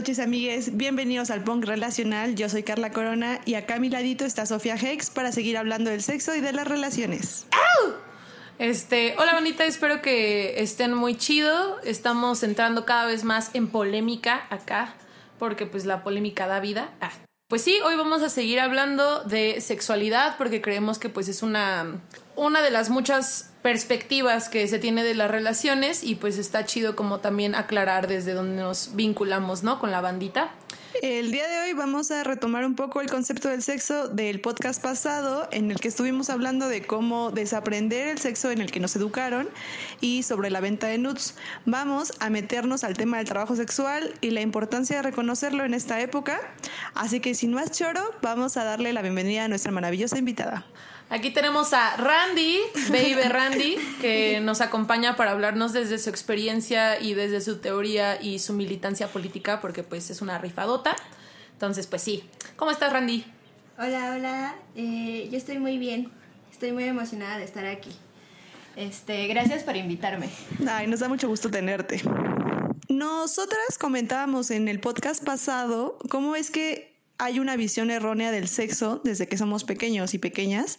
noches, amigues. Bienvenidos al Punk Relacional. Yo soy Carla Corona y acá a mi ladito está Sofía Hex para seguir hablando del sexo y de las relaciones. Este, hola bonita, espero que estén muy chido. Estamos entrando cada vez más en polémica acá, porque pues la polémica da vida. Ah. Pues sí, hoy vamos a seguir hablando de sexualidad porque creemos que pues es una una de las muchas perspectivas que se tiene de las relaciones y pues está chido como también aclarar desde dónde nos vinculamos, ¿no? Con la bandita. El día de hoy vamos a retomar un poco el concepto del sexo del podcast pasado en el que estuvimos hablando de cómo desaprender el sexo en el que nos educaron y sobre la venta de nudes. Vamos a meternos al tema del trabajo sexual y la importancia de reconocerlo en esta época. Así que sin más choro, vamos a darle la bienvenida a nuestra maravillosa invitada. Aquí tenemos a Randy, Baby Randy, que nos acompaña para hablarnos desde su experiencia y desde su teoría y su militancia política, porque pues es una rifadota. Entonces, pues sí. ¿Cómo estás, Randy? Hola, hola. Eh, yo estoy muy bien. Estoy muy emocionada de estar aquí. Este, gracias por invitarme. Ay, nos da mucho gusto tenerte. Nosotras comentábamos en el podcast pasado cómo es que hay una visión errónea del sexo desde que somos pequeños y pequeñas.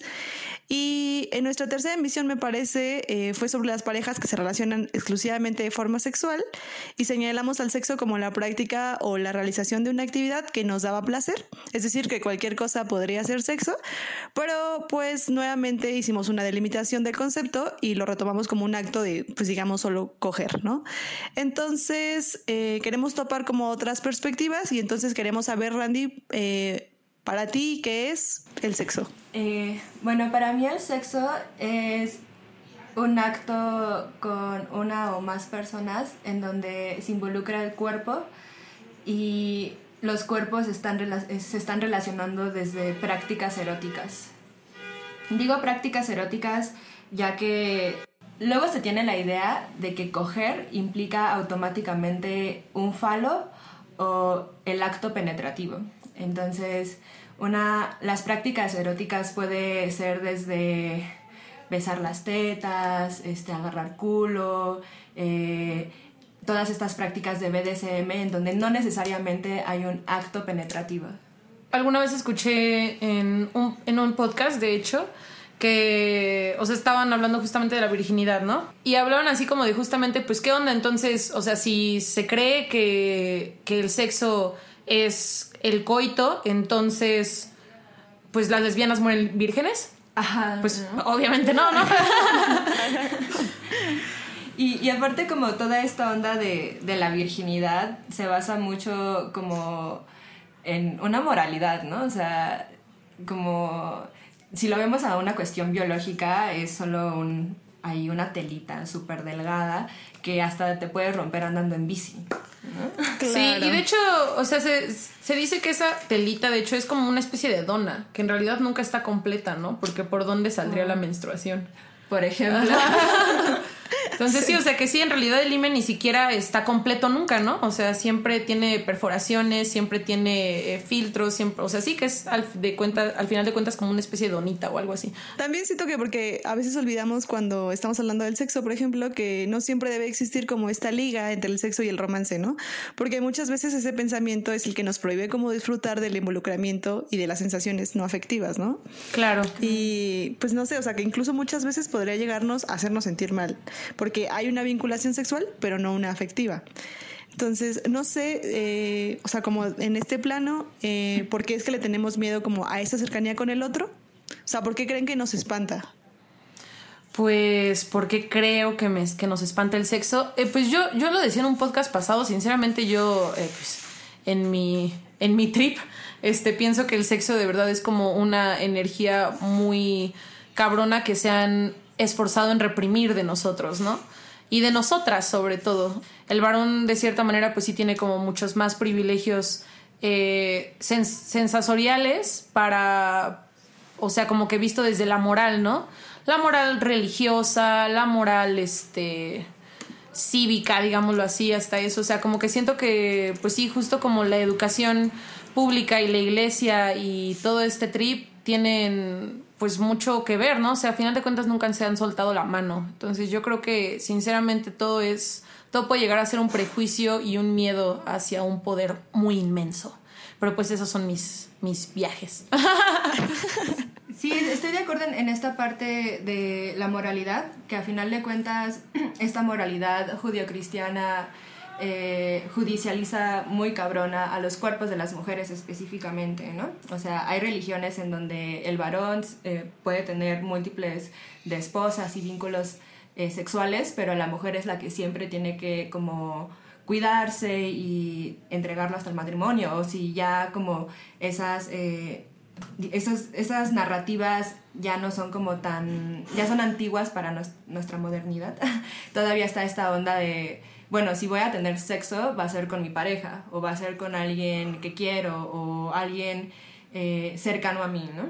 Y en nuestra tercera emisión, me parece, eh, fue sobre las parejas que se relacionan exclusivamente de forma sexual y señalamos al sexo como la práctica o la realización de una actividad que nos daba placer. Es decir, que cualquier cosa podría ser sexo, pero pues nuevamente hicimos una delimitación del concepto y lo retomamos como un acto de, pues digamos, solo coger, ¿no? Entonces, eh, queremos topar como otras perspectivas y entonces queremos saber, Randy, eh, para ti, ¿qué es el sexo? Eh, bueno, para mí el sexo es un acto con una o más personas en donde se involucra el cuerpo y los cuerpos se están relacionando desde prácticas eróticas. Digo prácticas eróticas ya que luego se tiene la idea de que coger implica automáticamente un falo o el acto penetrativo. Entonces, una, las prácticas eróticas puede ser desde besar las tetas, este, agarrar culo, eh, todas estas prácticas de BDSM en donde no necesariamente hay un acto penetrativo. Alguna vez escuché en un, en un podcast, de hecho, que, o sea, estaban hablando justamente de la virginidad, ¿no? Y hablaban así como de justamente, pues, ¿qué onda? Entonces, o sea, si se cree que, que el sexo es el coito, entonces, pues las lesbianas mueren vírgenes. Ajá. Pues obviamente no, ¿no? y, y, aparte como toda esta onda de, de, la virginidad se basa mucho como en una moralidad, ¿no? O sea, como si lo vemos a una cuestión biológica es solo un, hay una telita súper delgada que hasta te puede romper andando en bici. Sí, y de hecho, o sea, se, se, dice que esa telita, de hecho, es como una especie de dona, que en realidad nunca está completa, ¿no? Porque por dónde saldría la menstruación. Por ejemplo. Entonces sí. o sea que sí, en realidad el IME ni siquiera está completo nunca, ¿no? O sea, siempre tiene perforaciones, siempre tiene eh, filtros, siempre, o sea, sí que es al, de cuenta, al final de cuentas como una especie de donita o algo así. También siento que porque a veces olvidamos cuando estamos hablando del sexo, por ejemplo, que no siempre debe existir como esta liga entre el sexo y el romance, ¿no? Porque muchas veces ese pensamiento es el que nos prohíbe como disfrutar del involucramiento y de las sensaciones no afectivas, ¿no? Claro. Y pues no sé, o sea, que incluso muchas veces podría llegarnos a hacernos sentir mal porque hay una vinculación sexual, pero no una afectiva. Entonces, no sé, eh, o sea, como en este plano, eh, ¿por qué es que le tenemos miedo como a esa cercanía con el otro? O sea, ¿por qué creen que nos espanta? Pues porque creo que, me, que nos espanta el sexo. Eh, pues yo, yo lo decía en un podcast pasado, sinceramente yo, eh, pues, en mi, en mi trip, este, pienso que el sexo de verdad es como una energía muy cabrona que se han esforzado en reprimir de nosotros, ¿no? Y de nosotras sobre todo. El varón de cierta manera pues sí tiene como muchos más privilegios eh, para, o sea, como que visto desde la moral, ¿no? La moral religiosa, la moral, este, cívica, digámoslo así, hasta eso. O sea, como que siento que, pues sí, justo como la educación pública y la iglesia y todo este trip tienen pues mucho que ver, ¿no? O sea, a final de cuentas nunca se han soltado la mano. Entonces yo creo que sinceramente todo es todo puede llegar a ser un prejuicio y un miedo hacia un poder muy inmenso. Pero pues esos son mis, mis viajes. Sí, estoy de acuerdo en, esta parte de la moralidad, que a final de cuentas esta moralidad judio-cristiana eh, judicializa muy cabrona a los cuerpos de las mujeres específicamente, ¿no? O sea, hay religiones en donde el varón eh, puede tener múltiples de esposas y vínculos eh, sexuales, pero la mujer es la que siempre tiene que como cuidarse y entregarlo hasta el matrimonio, o si ya como esas esas, esas narrativas ya no son como tan, ya son antiguas para nuestra modernidad. Todavía está esta onda de, bueno, si voy a tener sexo, va a ser con mi pareja, o va a ser con alguien que quiero, o alguien eh, cercano a mí, ¿no?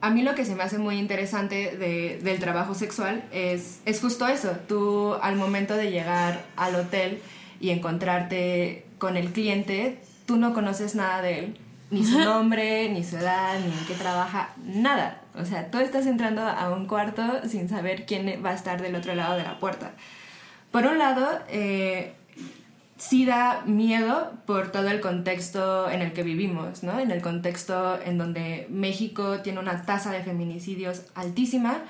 A mí lo que se me hace muy interesante de, del trabajo sexual es, es justo eso. Tú al momento de llegar al hotel y encontrarte con el cliente, tú no conoces nada de él ni su nombre, ni su edad, ni en qué trabaja, nada. O sea, tú estás entrando a un cuarto sin saber quién va a estar del otro lado de la puerta. Por un lado, eh, sí da miedo por todo el contexto en el que vivimos, ¿no? En el contexto en donde México tiene una tasa de feminicidios altísima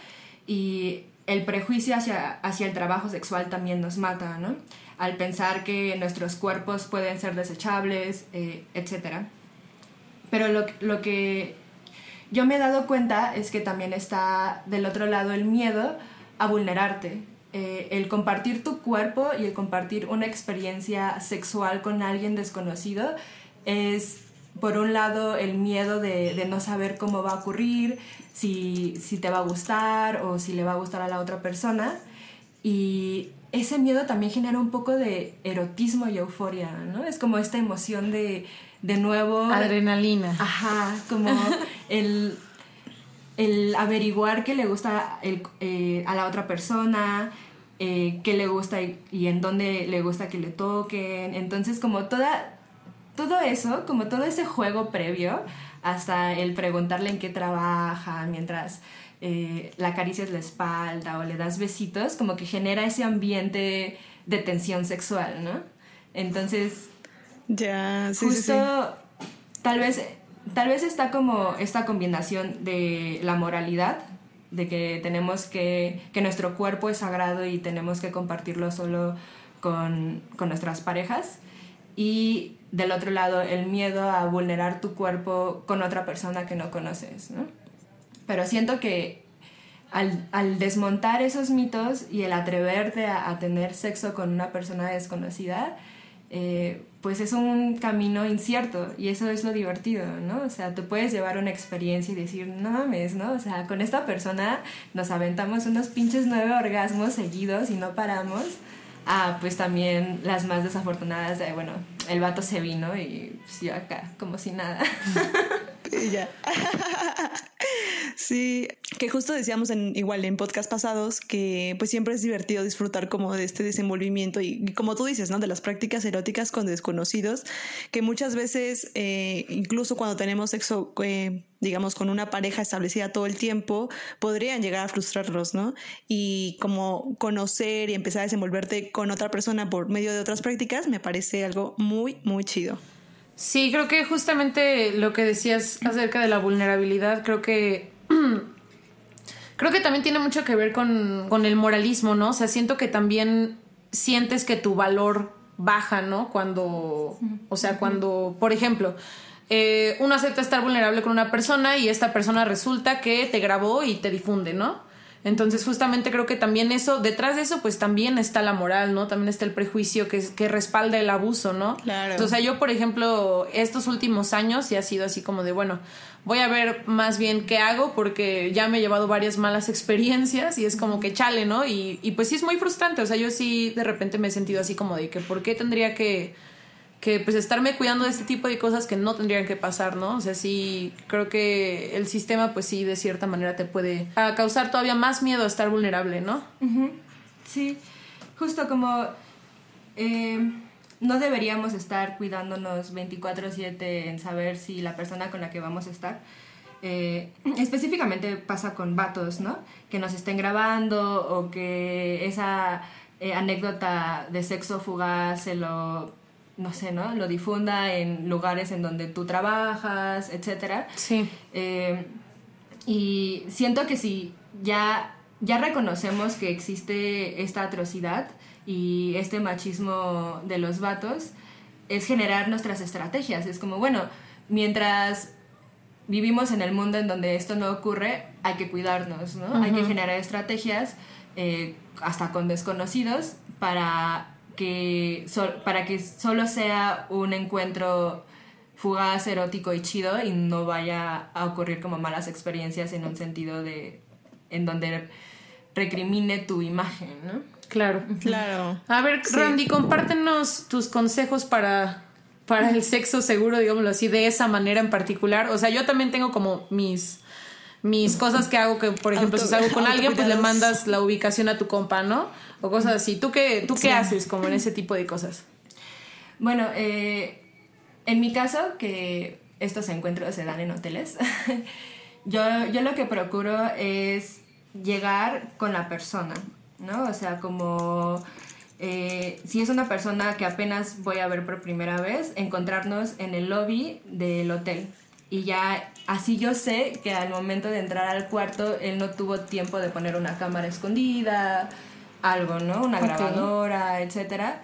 y el prejuicio hacia, hacia el trabajo sexual también nos mata, ¿no? Al pensar que nuestros cuerpos pueden ser desechables, eh, etcétera. Pero lo, lo que yo me he dado cuenta es que también está del otro lado el miedo a vulnerarte. Eh, el compartir tu cuerpo y el compartir una experiencia sexual con alguien desconocido es, por un lado, el miedo de, de no saber cómo va a ocurrir, si, si, te va a gustar o si le va a gustar a la otra persona. Y ese miedo también genera un poco de erotismo y euforia, ¿no? Es como esta emoción de de nuevo... Adrenalina. Ajá, como el, el averiguar qué le gusta eh, a la otra persona, eh, qué le gusta y, en dónde le gusta que le toquen. Entonces, como toda, todo eso, como todo ese juego previo, hasta el preguntarle en qué trabaja, mientras eh, la acaricias la espalda o le das besitos, como que genera ese ambiente de tensión sexual, ¿no? Entonces, ya, sí, Justo, tal vez, tal vez está como esta combinación de la moralidad, de que tenemos que, que nuestro cuerpo es sagrado y tenemos que compartirlo solo con, con nuestras parejas, y del otro lado el miedo a vulnerar tu cuerpo con otra persona que no conoces, ¿no? Pero siento que al, al, desmontar esos mitos y el atreverte a, a, tener sexo con una persona desconocida, eh, pues es un camino incierto y eso es lo divertido, ¿no? O sea, tú puedes llevar una experiencia y decir, no mames, ¿no? O sea, con esta persona nos aventamos unos pinches nueve orgasmos seguidos y no paramos. Ah, pues también las más desafortunadas de, bueno, el vato se vino y pues yo acá, como si nada. Y ya. Sí, que justo decíamos en, igual en podcast pasados que pues siempre es divertido disfrutar como de este desenvolvimiento y, como tú dices, ¿no? De las prácticas eróticas con desconocidos, que muchas veces, eh, incluso cuando tenemos sexo, eh, digamos, con una pareja establecida todo el tiempo, podrían llegar a frustrarlos, ¿no? Y como conocer y empezar a desenvolverte con otra persona por medio de otras prácticas me parece algo muy, muy chido. Sí, creo que justamente lo que decías acerca de la vulnerabilidad, creo que creo que también tiene mucho que ver con, con, el moralismo, ¿no? O sea, siento que también sientes que tu valor baja, ¿no? Cuando, o sea, cuando, por ejemplo, eh, uno acepta estar vulnerable con una persona y esta persona resulta que te grabó y te difunde, ¿no? Entonces, justamente creo que también eso, detrás de eso, pues también está la moral, ¿no? También está el prejuicio que, que respalda el abuso, ¿no? Claro. Entonces, yo, por ejemplo, estos últimos años sí ha sido así como de, bueno, voy a ver más bien qué hago porque ya me he llevado varias malas experiencias y es como que chale, ¿no? Y, y pues sí es muy frustrante, o sea, yo sí de repente me he sentido así como de que, ¿por qué tendría que que pues estarme cuidando de este tipo de cosas que no tendrían que pasar, ¿no? O sea, sí, creo que el sistema pues sí de cierta manera te puede causar todavía más miedo a estar vulnerable, ¿no? Sí, justo como eh, no deberíamos estar cuidándonos 24/7 en saber si la persona con la que vamos a estar eh, específicamente pasa con vatos, ¿no? Que nos estén grabando o que esa eh, anécdota de sexo fugaz se lo, no sé, ¿no? Lo difunda en lugares en donde tú trabajas, etc. Sí. Eh, y siento que si ya, ya reconocemos que existe esta atrocidad y este machismo de los vatos, es generar nuestras estrategias. Es como, bueno, mientras vivimos en el mundo en donde esto no ocurre, hay que cuidarnos, ¿no? Hay que generar estrategias, eh, hasta con desconocidos, para que, para que solo sea un encuentro fugaz, erótico y chido y no vaya a ocurrir como malas experiencias en un sentido de... en donde recrimine tu imagen, ¿no? Claro. Claro. A ver, Randy, compártenos tus consejos para, para el sexo seguro, digámoslo así, de esa manera en particular. O sea, yo también tengo como mis mis cosas que hago que por ejemplo si salgo con alguien pues le mandas la ubicación a tu compa no o cosas así. Tú qué tú qué haces como en ese tipo de cosas bueno eh, en mi caso que estos encuentros se dan en hoteles yo yo lo que procuro es llegar con la persona ¿no? O sea, como eh, si es una persona que apenas voy a ver por primera vez, encontrarnos en el lobby del hotel. Y ya así yo sé que al momento de entrar al cuarto, él no tuvo tiempo de poner una cámara escondida, algo, ¿no? Una grabadora, etcétera.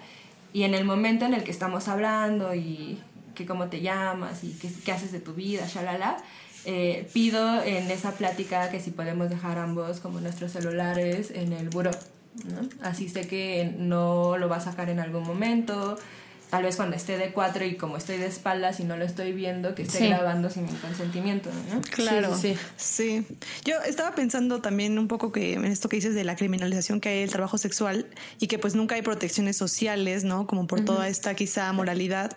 Y en el momento en el que estamos hablando y que cómo te llamas y qué, qué haces de tu vida, shalala, eh, pido en esa plática que si podemos dejar ambos como nuestros celulares en el buró. Así sé que no lo va a sacar en algún momento, tal vez cuando esté de cuatro y como estoy de espaldas y no lo estoy viendo, que esté grabando sin mi consentimiento, ¿no? Claro, sí, sí, Yo estaba pensando también un poco que en esto que dices de la criminalización que hay del trabajo sexual y que pues nunca hay protecciones sociales, ¿no? Como por toda esta quizá moralidad.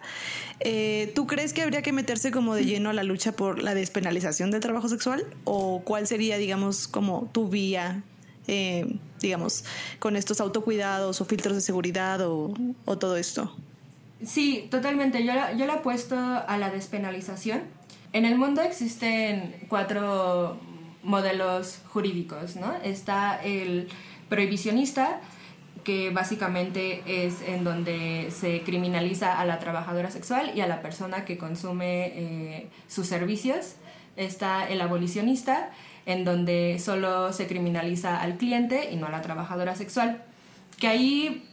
Eh, ¿Tú crees que habría que meterse como de lleno a la lucha por la despenalización del trabajo sexual? ¿O cuál sería, digamos, como tu vía eh, digamos, con estos autocuidados o filtros de seguridad o, o todo esto? Sí, totalmente. Yo, yo he puesto a la despenalización. En el mundo existen cuatro modelos jurídicos, ¿no? Está el prohibicionista, que básicamente es en donde se criminaliza a la trabajadora sexual y a la persona que consume eh, sus servicios. Está el abolicionista, en donde solo se criminaliza al cliente y no a la trabajadora sexual. Que ahí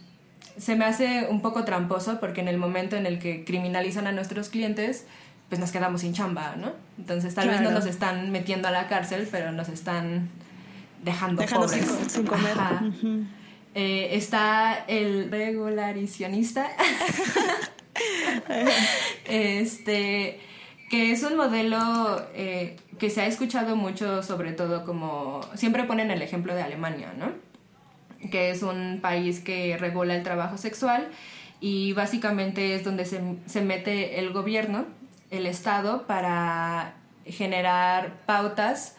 se me hace un poco tramposo porque en el momento en el que criminalizan a nuestros clientes, pues nos quedamos sin chamba, ¿no? Entonces tal vez no nos están metiendo a la cárcel, pero nos están dejando, pobres. Sin, comer. Eh, está el regularicionista, este, que es un modelo eh, que se ha escuchado mucho, sobre todo como, siempre ponen el ejemplo de Alemania, ¿no? Que es un país que regula el trabajo sexual y básicamente es donde se, mete el gobierno, el Estado, para generar pautas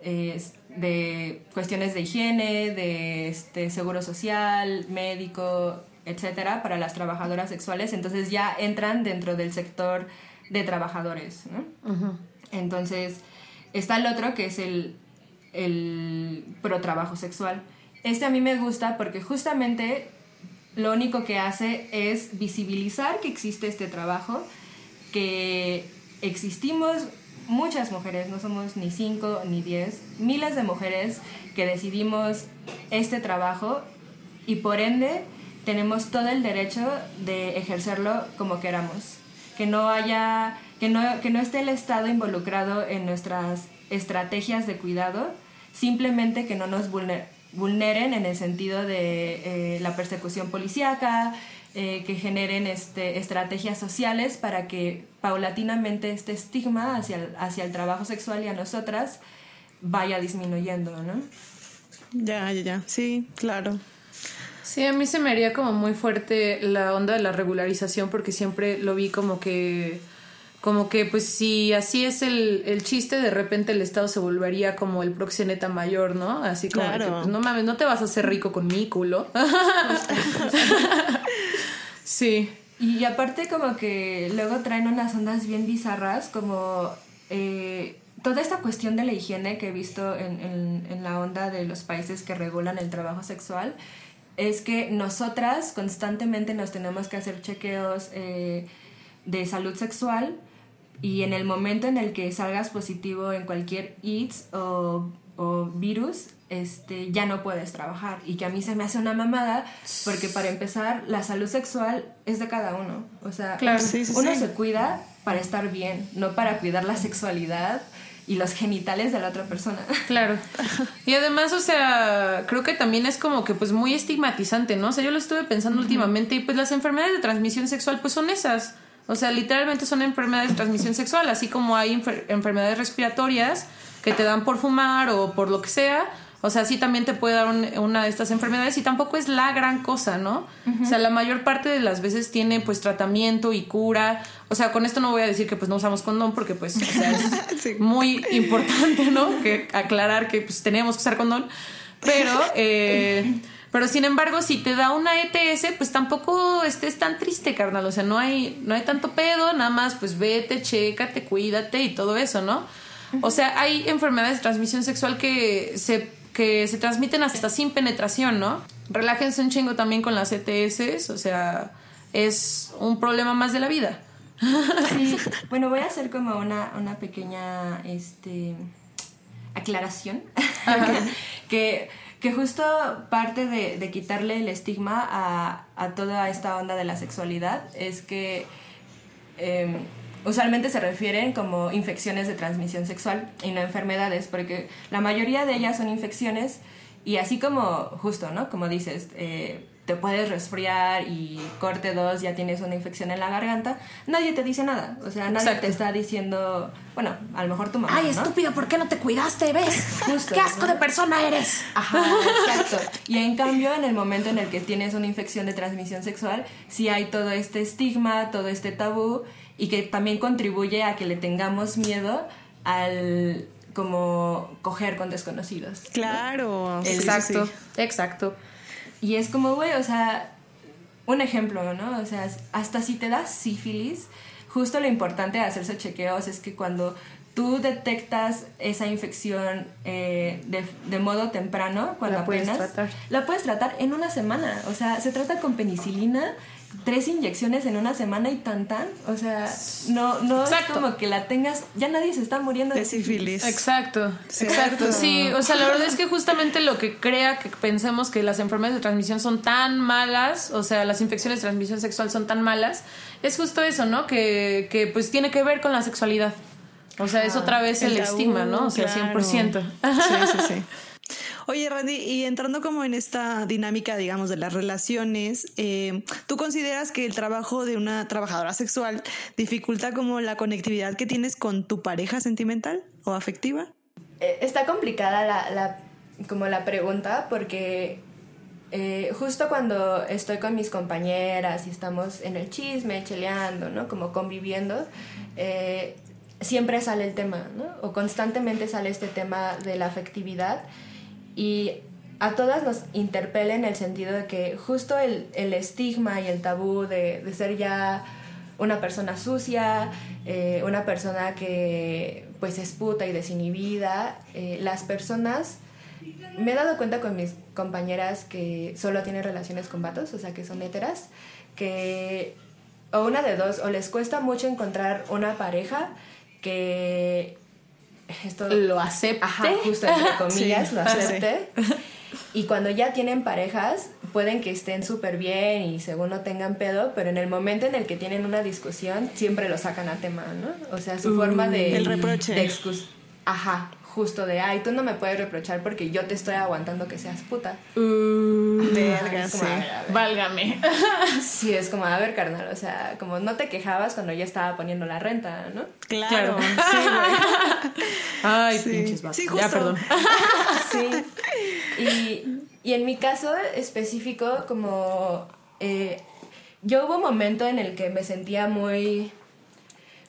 eh, de cuestiones de higiene, de este, seguro social, médico, etcétera, para las trabajadoras sexuales. Entonces ya entran dentro del sector de trabajadores. Entonces está el otro que es el, el pro trabajo sexual este a mí me gusta porque justamente lo único que hace es visibilizar que existe este trabajo, que existimos muchas mujeres, no somos ni cinco ni diez, miles de mujeres que decidimos este trabajo y por ende tenemos todo el derecho de ejercerlo como queramos. Que no haya, que no, que no esté el Estado involucrado en nuestras estrategias de cuidado, simplemente que no nos vulnere vulneren en el sentido de eh, la persecución policíaca, eh, que generen este, estrategias sociales para que paulatinamente este estigma hacia el, hacia el trabajo sexual y a nosotras vaya disminuyendo, ¿no? Ya, ya, ya, sí, claro. Sí, a mí se me haría como muy fuerte la onda de la regularización porque siempre lo vi como que como que pues si así es el, el, chiste, de repente el Estado se volvería como el proxeneta mayor, ¿no? Así como que pues, no mames, no te vas a hacer rico con mi culo. sí. Y aparte como que luego traen unas ondas bien bizarras, como eh, toda esta cuestión de la higiene que he visto en, en, en la onda de los países que regulan el trabajo sexual, es que nosotras constantemente nos tenemos que hacer chequeos eh, de salud sexual y en el momento en el que salgas positivo en cualquier AIDS o, o virus, este, ya no puedes trabajar. Y que a mí se me hace una mamada, porque para empezar, la salud sexual es de cada uno. O sea, uno se cuida para estar bien, no para cuidar la sexualidad y los genitales de la otra persona. Claro. Y además, o sea, creo que también es como que pues muy estigmatizante, ¿no? O sea, yo lo estuve pensando últimamente y pues las enfermedades de transmisión sexual pues son esas. O sea, literalmente son enfermedades de transmisión sexual, así como hay enfermedades respiratorias que te dan por fumar o por lo que sea. O sea, sí también te puede dar una de estas enfermedades y tampoco es la gran cosa, ¿no? O sea, la mayor parte de las veces tiene pues tratamiento y cura. O sea, con esto no voy a decir que pues no usamos condón porque pues o sea, es muy importante, ¿no? Que aclarar que pues tenemos que usar condón. Pero, eh, pero sin embargo, si te da una ETS, pues tampoco estés tan triste, carnal. O sea, no hay, no hay tanto pedo, nada más pues vete, chécate, cuídate y todo eso, ¿no? O sea, hay enfermedades de transmisión sexual que se que se transmiten hasta sin penetración, ¿no? Relájense un chingo también con las ETS, o sea, es un problema más de la vida. Sí, bueno, voy a hacer como una, una pequeña este, aclaración. que, que justo parte de, quitarle el estigma a, a, toda esta onda de la sexualidad es que em, usualmente se refieren como infecciones de transmisión sexual y no enfermedades, porque la mayoría de ellas son infecciones y así como, justo, ¿no? Como dices, eh, te puedes resfriar y corte dos, ya tienes una infección en la garganta, nadie te dice nada. O sea, nadie te está diciendo, bueno, a lo mejor tu mamá. Ay, estúpido, ¿por qué no te cuidaste? ¿Ves? Justo, ¡Qué asco de persona eres! Ajá, exacto. Y en cambio, en el momento en el que tienes una infección de transmisión sexual, sí hay todo este estigma, todo este tabú y que también contribuye a que le tengamos miedo al como coger con desconocidos. Claro. Exacto, exacto. Y es como, güey, o sea, un ejemplo, ¿no? O sea, hasta si te das sífilis, justo lo importante de hacerse chequeos es que cuando tú detectas esa infección eh, de, de, modo temprano, cuando la apenas, puedes tratar. la puedes tratar en una semana. O sea, se trata con penicilina tres inyecciones en una semana y tan tan. O sea, no, no es como que la tengas, ya nadie se está muriendo de, sífilis. Exacto, exacto. Sí, o sea, la verdad es que justamente lo que crea que pensemos que las enfermedades de transmisión son tan malas, o sea, las infecciones de transmisión sexual son tan malas, es justo eso, ¿no? Que, que pues tiene que ver con la sexualidad. O sea, es otra vez el, estigma, ¿no? O sea, 100%. Sí, sí, sí. Oye, Randy, y entrando como en esta dinámica, digamos, de las relaciones, eh, ¿tú consideras que el trabajo de una trabajadora sexual dificulta como la conectividad que tienes con tu pareja sentimental o afectiva? Eh, está complicada la, la, como la pregunta porque eh, justo cuando estoy con mis compañeras y estamos en el chisme, cheleando, ¿no? Como conviviendo, eh, siempre sale el tema, ¿no? O constantemente sale este tema de la afectividad y a todas nos interpela en el sentido de que justo el, el estigma y el tabú de, de, ser ya una persona sucia, eh, una persona que pues es puta y desinhibida, eh, las personas, me he dado cuenta con mis compañeras que solo tienen relaciones con vatos, o sea que son heteras, que o una de dos, o les cuesta mucho encontrar una pareja que esto lo acepte. Ajá, justo entre comillas, sí, lo acepte. Y cuando ya tienen parejas, pueden que estén súper bien y según no tengan pedo, pero en el momento en el que tienen una discusión, siempre lo sacan a tema, ¿no? O sea, su uh, forma de... El reproche. De excus Ajá, justo de, ay, tú no me puedes reprochar porque yo te estoy aguantando que seas puta. Uh, Verga, sí. Válgame. Sí, es como, a ver, carnal, o sea, como no te quejabas cuando ya estaba poniendo la renta, ¿no? Claro. claro. Sí, ay, sí. pinches. Sí, justo. Ya, perdón. sí. Y, y, en mi caso específico, como eh, yo hubo un momento en el que me sentía muy,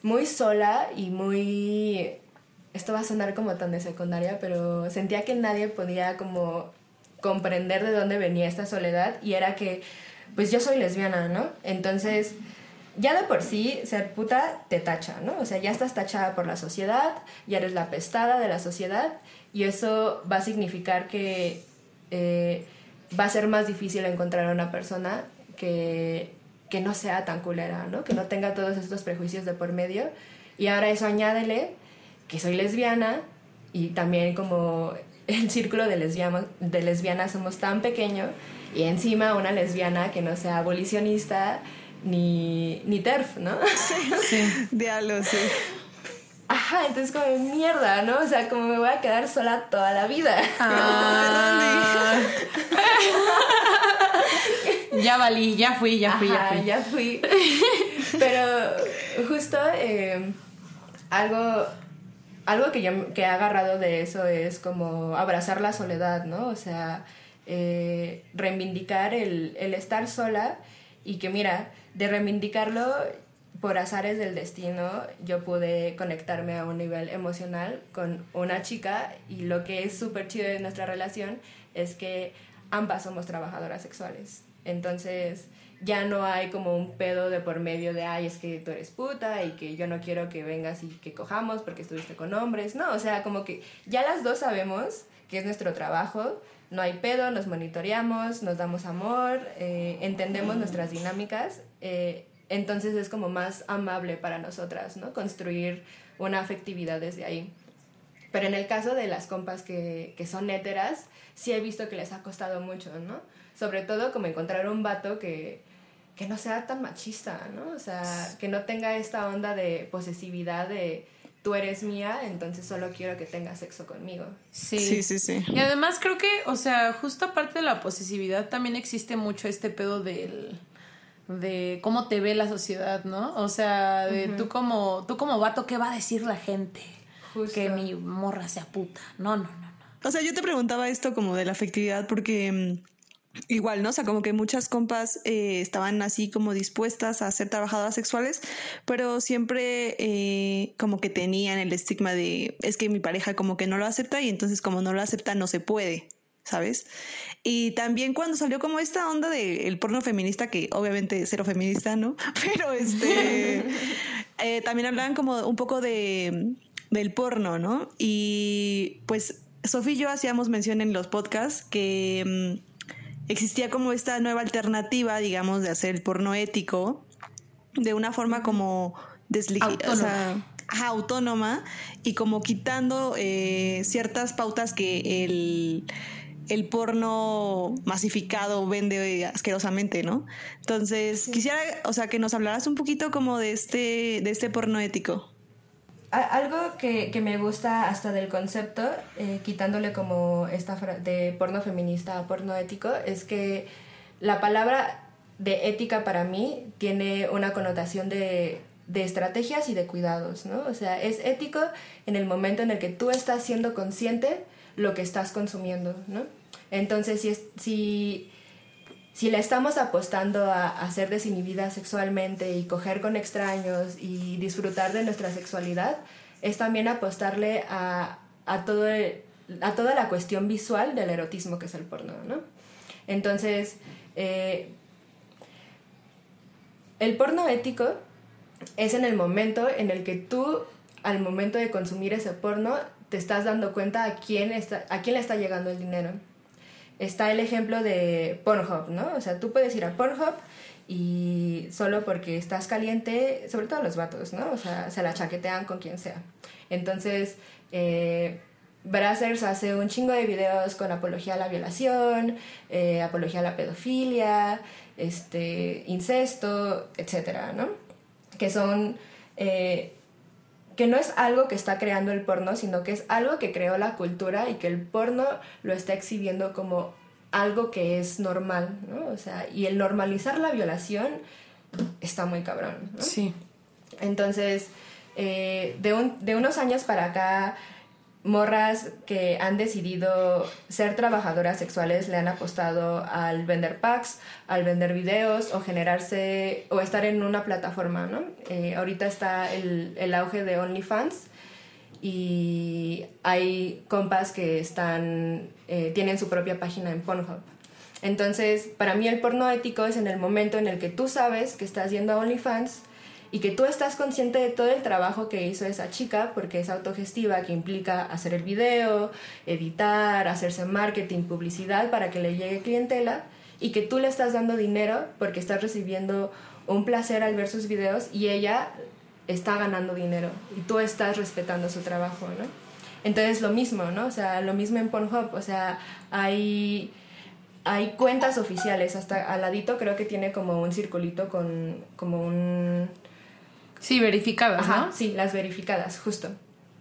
muy sola y muy esto va a sonar como tan de secundaria, pero sentía que nadie podía como comprender de dónde venía esta soledad y era que, pues yo soy lesbiana, ¿no? Entonces, ya de por sí, ser puta te tacha, ¿no? O sea, ya estás tachada por la sociedad, ya eres la pestada de la sociedad y eso va a significar que... Eh, va a ser más difícil encontrar a una persona que, que no sea tan culera, ¿no? Que no tenga todos estos prejuicios de por medio. Y ahora eso añádele que soy lesbiana y también como el círculo de, lesbianas, de lesbianas somos tan pequeño y encima una lesbiana que no sea abolicionista ni, ni TERF, ¿no? Sí, diablo, sí. Ajá, entonces como mierda, ¿no? O sea, como me voy a quedar sola toda la vida. Ah. ya valí, ya fui, ya fui, ya fui. ya fui. Pero justo eh, algo, algo que yo que he agarrado de eso es como abrazar la soledad, ¿no? O sea, eh, reivindicar el, el estar sola y que mira, de reivindicarlo por azares del destino, yo pude conectarme a un nivel emocional con una chica y lo que es súper chido de nuestra relación es que ambas somos trabajadoras sexuales. Entonces ya no hay como un pedo de por medio de, ay, es que tú eres puta y que yo no quiero que vengas y que cojamos porque estuviste con hombres. No, o sea, como que ya las dos sabemos que es nuestro trabajo, no hay pedo, nos monitoreamos, nos damos amor, eh, entendemos nuestras dinámicas. Eh, entonces es como más amable para nosotras, ¿no? Construir una afectividad desde ahí. Pero en el caso de las compas que, que son héteras, sí he visto que les ha costado mucho, ¿no? Sobre todo como encontrar un vato que, que no sea tan machista, ¿no? O sea, que no tenga esta onda de posesividad de tú eres mía, entonces solo quiero que tengas sexo conmigo. Sí. sí, sí, sí. Y además creo que, o sea, justo aparte de la posesividad, también existe mucho este pedo del de cómo te ve la sociedad, ¿no? O sea, de tú como tú como vato, ¿qué va a decir la gente? Que mi morra sea puta. No, no, no, no. O sea, yo te preguntaba esto como de la afectividad porque mm, igual, ¿no? O sea, como que muchas compas eh, estaban así como dispuestas a ser trabajadoras sexuales, pero siempre eh, como que tenían el estigma de es que mi pareja como que no lo acepta y entonces como no lo acepta no se puede. ¿sabes? Y también cuando salió como esta onda del porno feminista, que obviamente cero feminista, ¿no? Pero este, eh, también hablaban como un poco de, del porno, ¿no? Y pues Sofía y yo hacíamos mención en los podcasts que mm, existía como esta nueva alternativa, digamos, de hacer el porno ético de una forma como desligada. autónoma y como quitando eh, ciertas pautas que el el porno masificado vende asquerosamente, ¿no? Entonces, quisiera, o sea, que nos hablaras un poquito como de este, de este porno ético. Algo que, me gusta hasta del concepto, eh, quitándole como esta de porno feminista a porno ético, es que la palabra de ética para mí tiene una connotación de, de estrategias y de cuidados, ¿no? O sea, es ético en el momento en el que tú estás siendo consciente lo que estás consumiendo, ¿no? Entonces, si, si, si le estamos apostando a, ser desinhibida sexualmente y coger con extraños y disfrutar de nuestra sexualidad, es también apostarle a, a, todo a toda la cuestión visual del erotismo que es el porno, ¿no? Entonces, eh, el porno ético es en el momento en el que tú, al momento de consumir ese porno, te estás dando cuenta a quién, está, a quién le está llegando el dinero. Está el ejemplo de Pornhub, ¿no? O sea, tú puedes ir a Pornhub y solo porque estás caliente, sobre todo los vatos, ¿no? O sea, se la chaquetean con quien sea. Entonces, eh, Brazzers hace un chingo de videos con apología a la violación, eh, apología a la pedofilia, este, incesto, etcétera, ¿no? Que son eh, que no es algo que está creando el porno, sino que es algo que creó la cultura y que el porno lo está exhibiendo como algo que es normal, ¿no? O sea, y el normalizar la violación está muy cabrón, ¿no? Sí. Entonces, eh, de, de unos años para acá, morras que han decidido ser trabajadoras sexuales le han apostado al vender packs, al vender videos o generarse o estar en una plataforma, ¿no? Eh, ahorita está el, el, auge de OnlyFans y hay compas que están, eh, tienen su propia página en Pornhub. Entonces, para mí el porno ético es en el momento en el que tú sabes que estás yendo a OnlyFans y que tú estás consciente de todo el trabajo que hizo esa chica, porque es autogestiva, que implica hacer el video, editar, hacerse marketing, publicidad para que le llegue clientela, y que tú le estás dando dinero porque estás recibiendo un placer al ver sus videos y ella está ganando dinero y tú estás respetando su trabajo, ¿no? Entonces lo mismo, ¿no? O sea, lo mismo en Pornhub, o sea, hay hay cuentas oficiales, hasta al ladito creo que tiene como un circulito con como un Sí, verificadas, ¿no? Sí, las verificadas, justo.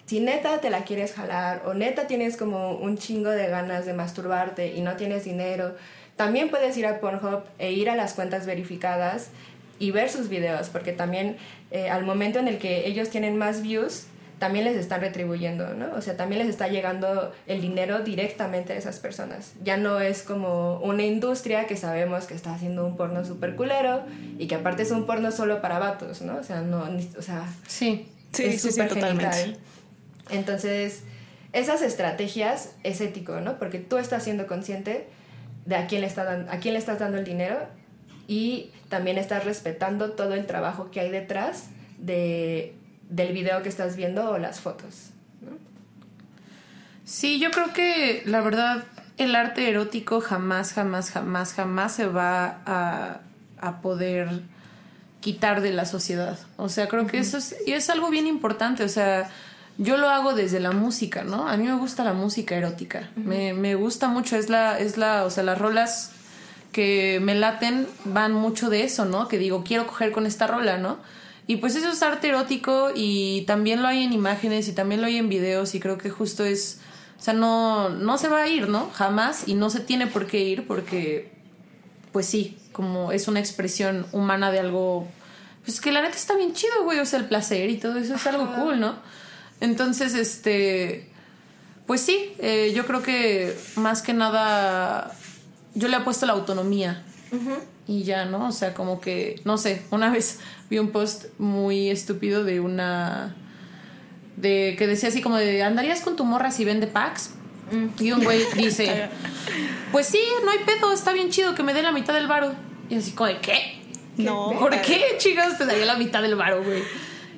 Si neta te la quieres jalar o neta tienes como un chingo de ganas de masturbarte y no tienes dinero, también puedes ir a Pornhub e ir a las cuentas verificadas y ver sus videos, porque también eh, al momento en el que ellos tienen más views, también les están retribuyendo, ¿no? O sea, también les está llegando el dinero directamente a esas personas. Ya no es como una industria que sabemos que está haciendo un porno súper culero y que aparte es un porno solo para vatos, ¿no? O sea, no, o sea... Sí, sí, sí, sí, totalmente. Entonces, esas estrategias es ético, ¿no? Porque tú estás siendo consciente de a quién le, está a quién le estás dando el dinero y también estás respetando todo el trabajo que hay detrás de del video que estás viendo o las fotos. Sí, yo creo que la verdad el arte erótico jamás, jamás, jamás, jamás se va a, a poder quitar de la sociedad. O sea, creo que eso es, y es algo bien importante. O sea, yo lo hago desde la música, ¿no? A mí me gusta la música erótica. me, me, gusta mucho. Es la, es la, o sea, las rolas que me laten van mucho de eso, ¿no? Que digo, quiero coger con esta rola, ¿no? Y pues eso es arte erótico y también lo hay en imágenes y también lo hay en videos y creo que justo es, o sea, no, no se va a ir, ¿no? Jamás y no se tiene por qué ir porque, pues sí, como es una expresión humana de algo, pues que la neta está bien chido, güey, o sea, el placer y todo eso es algo cool, ¿no? Entonces, este, pues sí, eh, yo creo que más que nada, yo le he puesto la autonomía. Y ya, ¿no? O sea, como que, no sé, una vez vi un post muy estúpido de una. de que decía así como de ¿andarías con tu morra si vende packs? Mm. Y un güey dice, pues sí, no hay pedo, está bien chido que me dé la mitad del varo. Y así como de ¿qué? No. ¿Por qué, chicas, te daría la mitad del varo, güey?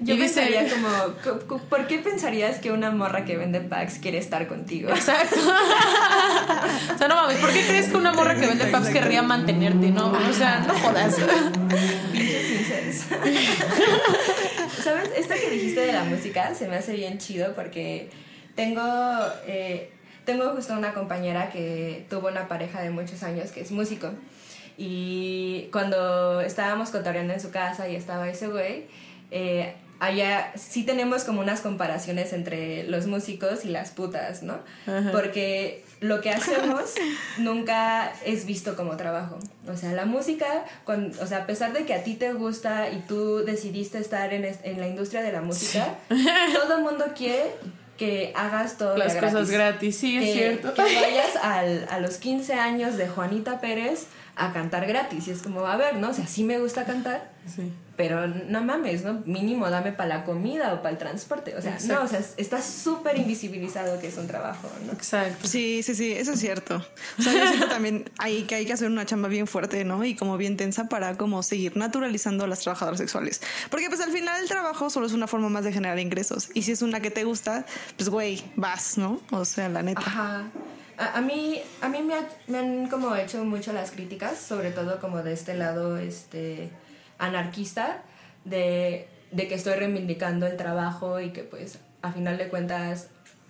Yo pensaría como, ¿por qué pensarías que una morra que vende packs quiere estar contigo? Exacto. o sea, no mames, ¿por qué crees que una morra que vende packs querría mantenerte, no? O sea, no jodas. ¿Sabes? Esto que dijiste de la música se me hace bien chido porque tengo... Eh, tengo justo una compañera que tuvo una pareja de muchos años que es músico. Y cuando estábamos cotorreando en su casa y estaba ese güey, eh, allá sí tenemos como unas comparaciones entre los músicos y las putas, ¿no? Porque lo que hacemos nunca es visto como trabajo. O sea, la música, o sea, a pesar de que a ti te gusta y tú decidiste estar en, en la industria de la música, todo el mundo quiere que hagas todo las cosas gratis, sí, es cierto. Que vayas al, a los 15 años de Juanita Pérez a cantar gratis. Y es como, a ver, ¿no? O sea, sí me gusta cantar. Sí pero no mames, ¿no? Mínimo dame para la comida o para el transporte. O sea, no, o sea, está súper invisibilizado que es un trabajo, ¿no? Exacto. Sí, sí, sí, eso es cierto. O sea, yo siento también ahí que hay que hacer una chamba bien fuerte, ¿no? Y como bien tensa para como seguir naturalizando a las trabajadoras sexuales. Porque pues al final el trabajo solo es una forma más de generar ingresos. Y si es una que te gusta, pues güey, vas, ¿no? O sea, la neta. Ajá. A, mí, a mí me, me han como hecho mucho las críticas, sobre todo como de este lado, este anarquista de, de, que estoy reivindicando el trabajo y que pues a final de cuentas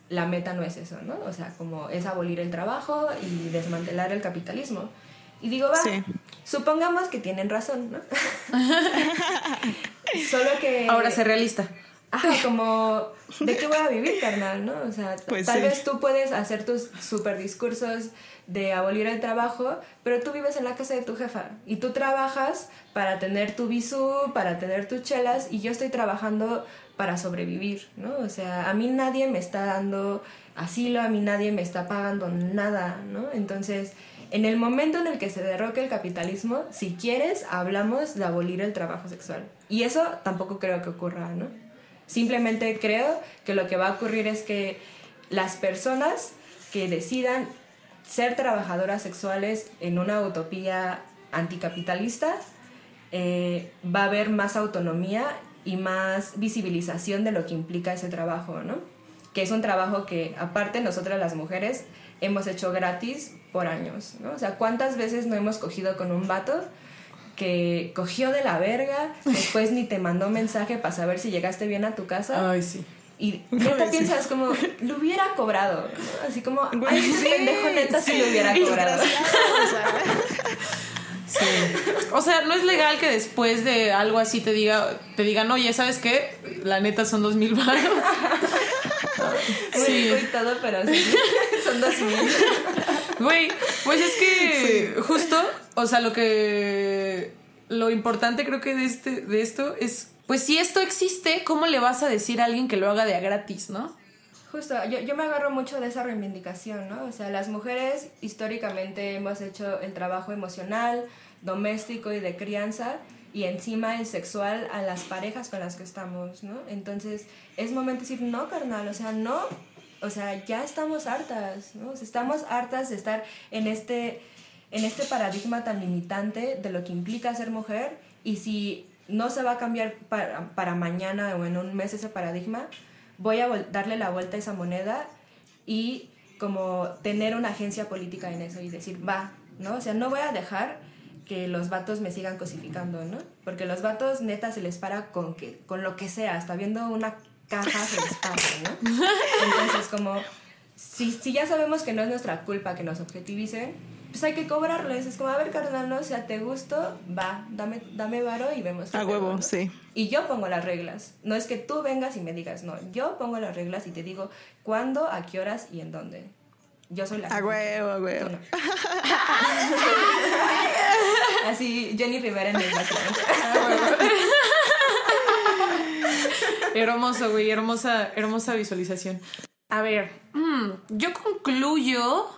la meta no es eso, ¿no? O sea, como es abolir el trabajo y desmantelar el capitalismo. Y digo, va, supongamos que tienen razón, ¿no? Solo que... Ahora ser realista. Ajá, como, ¿de qué voy a vivir, carnal, no? O sea, pues tal vez tú puedes hacer tus super discursos de abolir el trabajo, pero tú vives en la casa de tu jefa y tú trabajas para tener tu bisú, para tener tus chelas y yo estoy trabajando para sobrevivir, ¿no? O sea, a mí nadie me está dando asilo, a mí nadie me está pagando nada, ¿no? Entonces, en el momento en el que se derroque el capitalismo, si quieres, hablamos de abolir el trabajo sexual. Y eso tampoco creo que ocurra, ¿no? Simplemente creo que lo que va a ocurrir es que las personas que decidan ser trabajadoras sexuales en una utopía anticapitalista, eh, va a haber más autonomía y más visibilización de lo que implica ese trabajo, ¿no? Que es un trabajo que aparte nosotras las mujeres hemos hecho gratis por años, ¿no? O sea, ¿cuántas veces no hemos cogido con un vato que cogió de la verga, después ni te mandó mensaje para saber si llegaste bien a tu casa? Ay, sí. Y neta piensas como, lo hubiera cobrado. Así como, ay, sí, pendejo neta si lo hubiera cobrado. O sea. Sí. O sea, no es legal que después de algo así te diga, te digan, oye, ¿sabes qué? La neta son dos mil baros. Muy Sí. rico y todo, pero sí, son dos mil. Güey, pues es que justo, o sea, lo que lo importante creo que de este de esto es pues si esto existe, ¿cómo le vas a decir a alguien que lo haga de a gratis, no? Justo, yo, yo me agarro mucho de esa reivindicación, ¿no? O sea, las mujeres históricamente hemos hecho el trabajo emocional, doméstico y de crianza y encima el sexual a las parejas con las que estamos, ¿no? Entonces es momento de decir, no, carnal, o sea, no, o sea, ya estamos hartas, ¿no? Estamos hartas de estar en este, en este paradigma tan limitante de lo que implica ser mujer y si no se va a cambiar para, para mañana o en un mes ese paradigma, voy a darle la vuelta a esa moneda y como tener una agencia política en eso y decir, va, ¿no? O sea, no voy a dejar que los vatos me sigan cosificando, ¿no? Porque los vatos neta se les para con, que, con lo que sea, hasta viendo una caja se les para, ¿no? Entonces, como, si, si ya sabemos que no es nuestra culpa que nos objetivicen, pues hay que cobrarles. Es como, a ver, carnal, ¿no? O sea, te gusto, va, dame, dame varo y vemos. A huevo, sí. Y yo pongo las reglas. No es que tú vengas y me digas, no. Yo pongo las reglas y te digo cuándo, a qué horas y en dónde. Yo soy la A huevo, a huevo. no. Así, Jenny Rivera en el background. Hermoso, güey, hermosa, hermosa visualización. A ver, mm, yo concluyo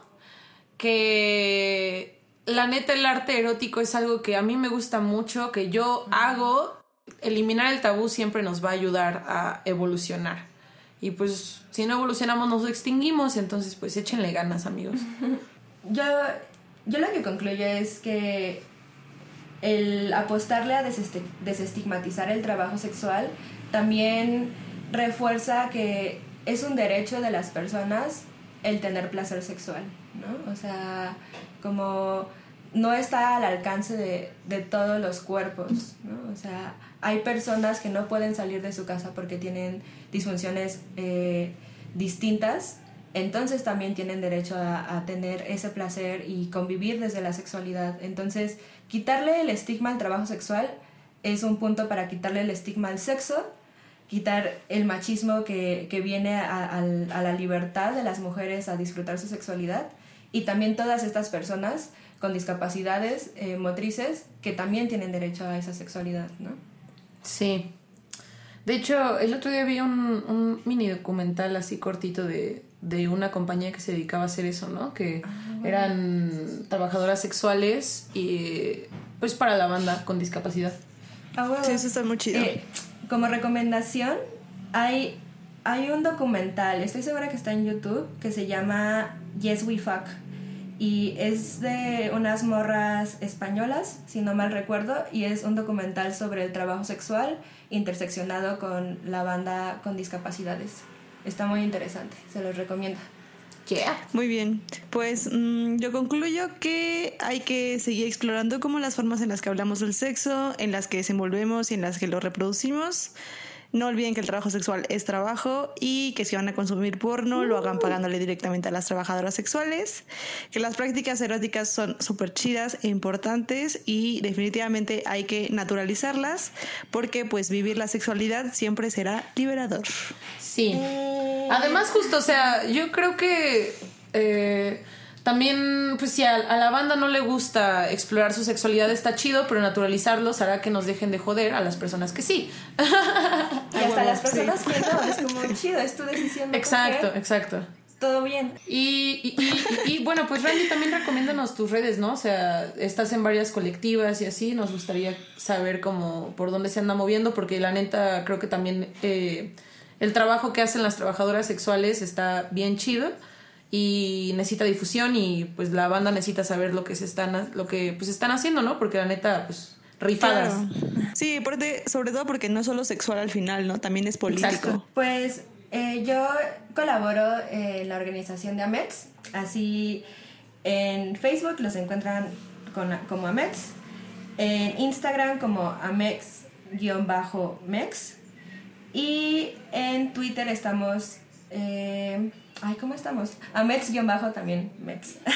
que la neta el arte erótico es algo que a mí me gusta mucho, que yo hago. Eliminar el tabú siempre nos va a ayudar a evolucionar. Y pues si no evolucionamos nos extinguimos, entonces pues échenle ganas, amigos. Yo, yo lo que concluyo es que el apostarle a desesti- desestigmatizar el trabajo sexual también refuerza que es un derecho de las personas el tener placer sexual, ¿no? O sea, como no está al alcance de, de todos los cuerpos, ¿no? O sea, hay personas que no pueden salir de su casa porque tienen disfunciones eh, distintas, entonces también tienen derecho a, a tener ese placer y convivir desde la sexualidad. Entonces, quitarle el estigma al trabajo sexual es un punto para quitarle el estigma al sexo, quitar el machismo que, que viene a, al- a la libertad de las mujeres a disfrutar su sexualidad y también todas estas personas con discapacidades eh, motrices que también tienen derecho a esa sexualidad, ¿no? Sí. De hecho, el otro día vi un, un mini documental así cortito de, de una compañía que se dedicaba a hacer eso, ¿no? Que eran trabajadoras sexuales y pues para la banda con discapacidad. Ah, huevo. Sí, eso está muy chido. Eh, como recomendación, hay, hay un documental, estoy segura que está en YouTube, que se llama Yes We Fuck. Y es de unas morras españolas, si no mal recuerdo, y es un documental sobre el trabajo sexual interseccionado con la banda con discapacidades. Está muy interesante, se los recomiendo. Muy bien, pues mm, yo concluyo que hay que seguir explorando como las formas en las que hablamos del sexo, en las que desenvolvemos y en las que lo reproducimos. No olviden que el trabajo sexual es trabajo y que si van a consumir porno lo hagan pagándole directamente a las trabajadoras sexuales, que las prácticas eróticas son súper chidas e importantes y definitivamente hay que naturalizarlas porque pues vivir la sexualidad siempre será liberador. Sí. Además, justo, o sea, yo creo que eh, también, pues si a, a la banda no le gusta explorar su sexualidad, está chido, pero naturalizarlos hará que nos dejen de joder a las personas que sí. Y hasta las personas que no, es como chido, es tu decisión. no Exacto, coger, exacto. Todo bien. Y, y, y- y, bueno, pues Randy, también recomiéndanos tus redes, ¿no? O sea, estás en varias colectivas y así, nos gustaría saber cómo, por dónde se anda moviendo, porque la neta creo que también eh, el trabajo que hacen las trabajadoras sexuales está bien chido y necesita difusión y pues la banda necesita saber lo que se están, lo que pues están haciendo, ¿no? Porque la neta, pues rifadas. Claro. Sí, porque- sobre todo porque no es solo sexual al final, ¿no? También es político. Exacto. Pues eh, yo colaboro en la organización de AMETS, así en Facebook los encuentran con- como AMETS, en Instagram como AMEX-MEX y en Twitter estamos... eh, ay, ¿cómo estamos? AMEX-también MEX.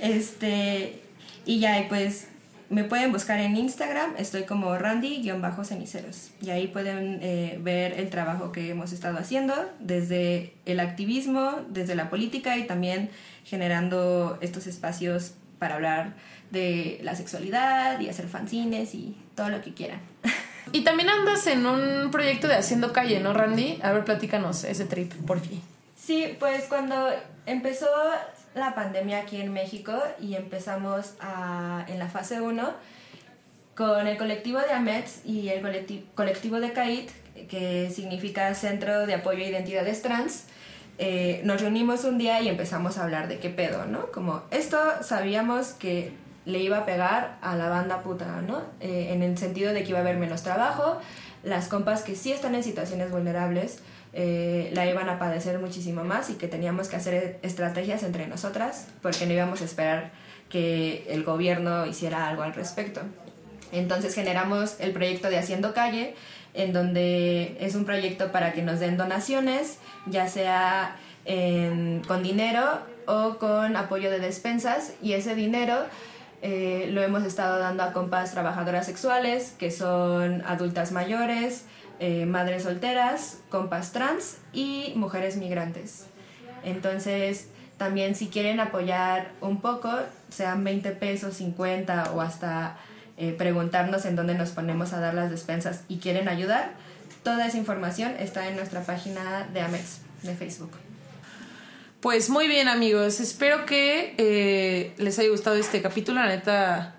Este, y ya, pues me pueden buscar en Instagram, estoy como Randy-ceniceros. Y ahí pueden eh, ver el trabajo que hemos estado haciendo desde el activismo, desde la política y también generando estos espacios para hablar de la sexualidad y hacer fanzines y todo lo que quieran. Y también andas en un proyecto de Haciendo Calle, ¿no, Randy? A ver, platícanos ese trip, por fin. Sí, pues cuando empezó la pandemia aquí en México y empezamos a, en la fase 1 con el colectivo de AMETS y el colectivo, de CAIT, que significa Centro de Apoyo a Identidades Trans, eh, nos reunimos un día y empezamos a hablar de qué pedo, ¿no? Como esto sabíamos que le iba a pegar a la banda puta, ¿no? Eh, en el sentido de que iba a haber menos trabajo, las compas que sí están en situaciones vulnerables eh, la iban a padecer muchísimo más y que teníamos que hacer estrategias entre nosotras porque no íbamos a esperar que el gobierno hiciera algo al respecto. Entonces generamos el proyecto de Haciendo Calle, en donde es un proyecto para que nos den donaciones, ya sea en- con dinero o con apoyo de despensas, y ese dinero eh, lo hemos estado dando a compas trabajadoras sexuales, que son adultas mayores, eh, madres solteras, compas trans y mujeres migrantes. Entonces, también si quieren apoyar un poco, sean 20 pesos, 50 o hasta eh, preguntarnos en dónde nos ponemos a dar las despensas y quieren ayudar, toda esa información está en nuestra página de AMEX de Facebook. Pues muy bien, amigos. Espero que eh, les haya gustado este capítulo. La neta,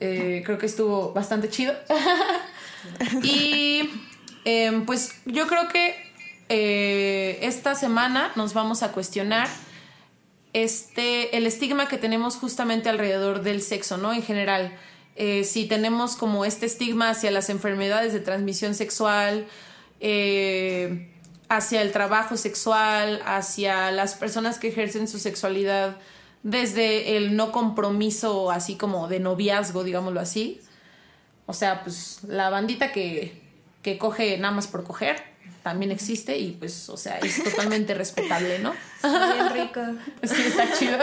eh, creo que estuvo bastante chido. y em, pues yo creo que eh, esta semana nos vamos a cuestionar este, el estigma que tenemos justamente alrededor del sexo, ¿no? En general, si tenemos como este estigma hacia las enfermedades de transmisión sexual, eh, hacia el trabajo sexual, hacia las personas que ejercen su sexualidad desde el no compromiso, así como de noviazgo, digámoslo así. O sea, pues la bandita que, que coge nada más por coger también existe y pues, o sea, es totalmente respetable, ¿no? Bien rico. Sí, está chido.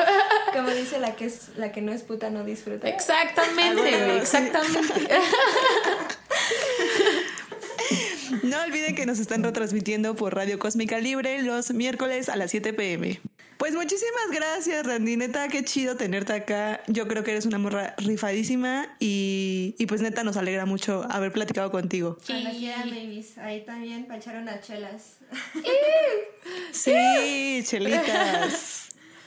Como dice la que, es, la que no es puta no disfruta. Exactamente, güey, exactamente. No olviden que nos están retransmitiendo por Radio Cósmica Libre los miércoles a las 7 pm. Pues muchísimas gracias, Randy. Neta, qué chido tenerte acá. Yo creo que eres una morra rifadísima y, y pues neta nos alegra mucho haber platicado contigo. Cuando quieran, babies. Ahí también para echar unas chelas. Sí, chelitas.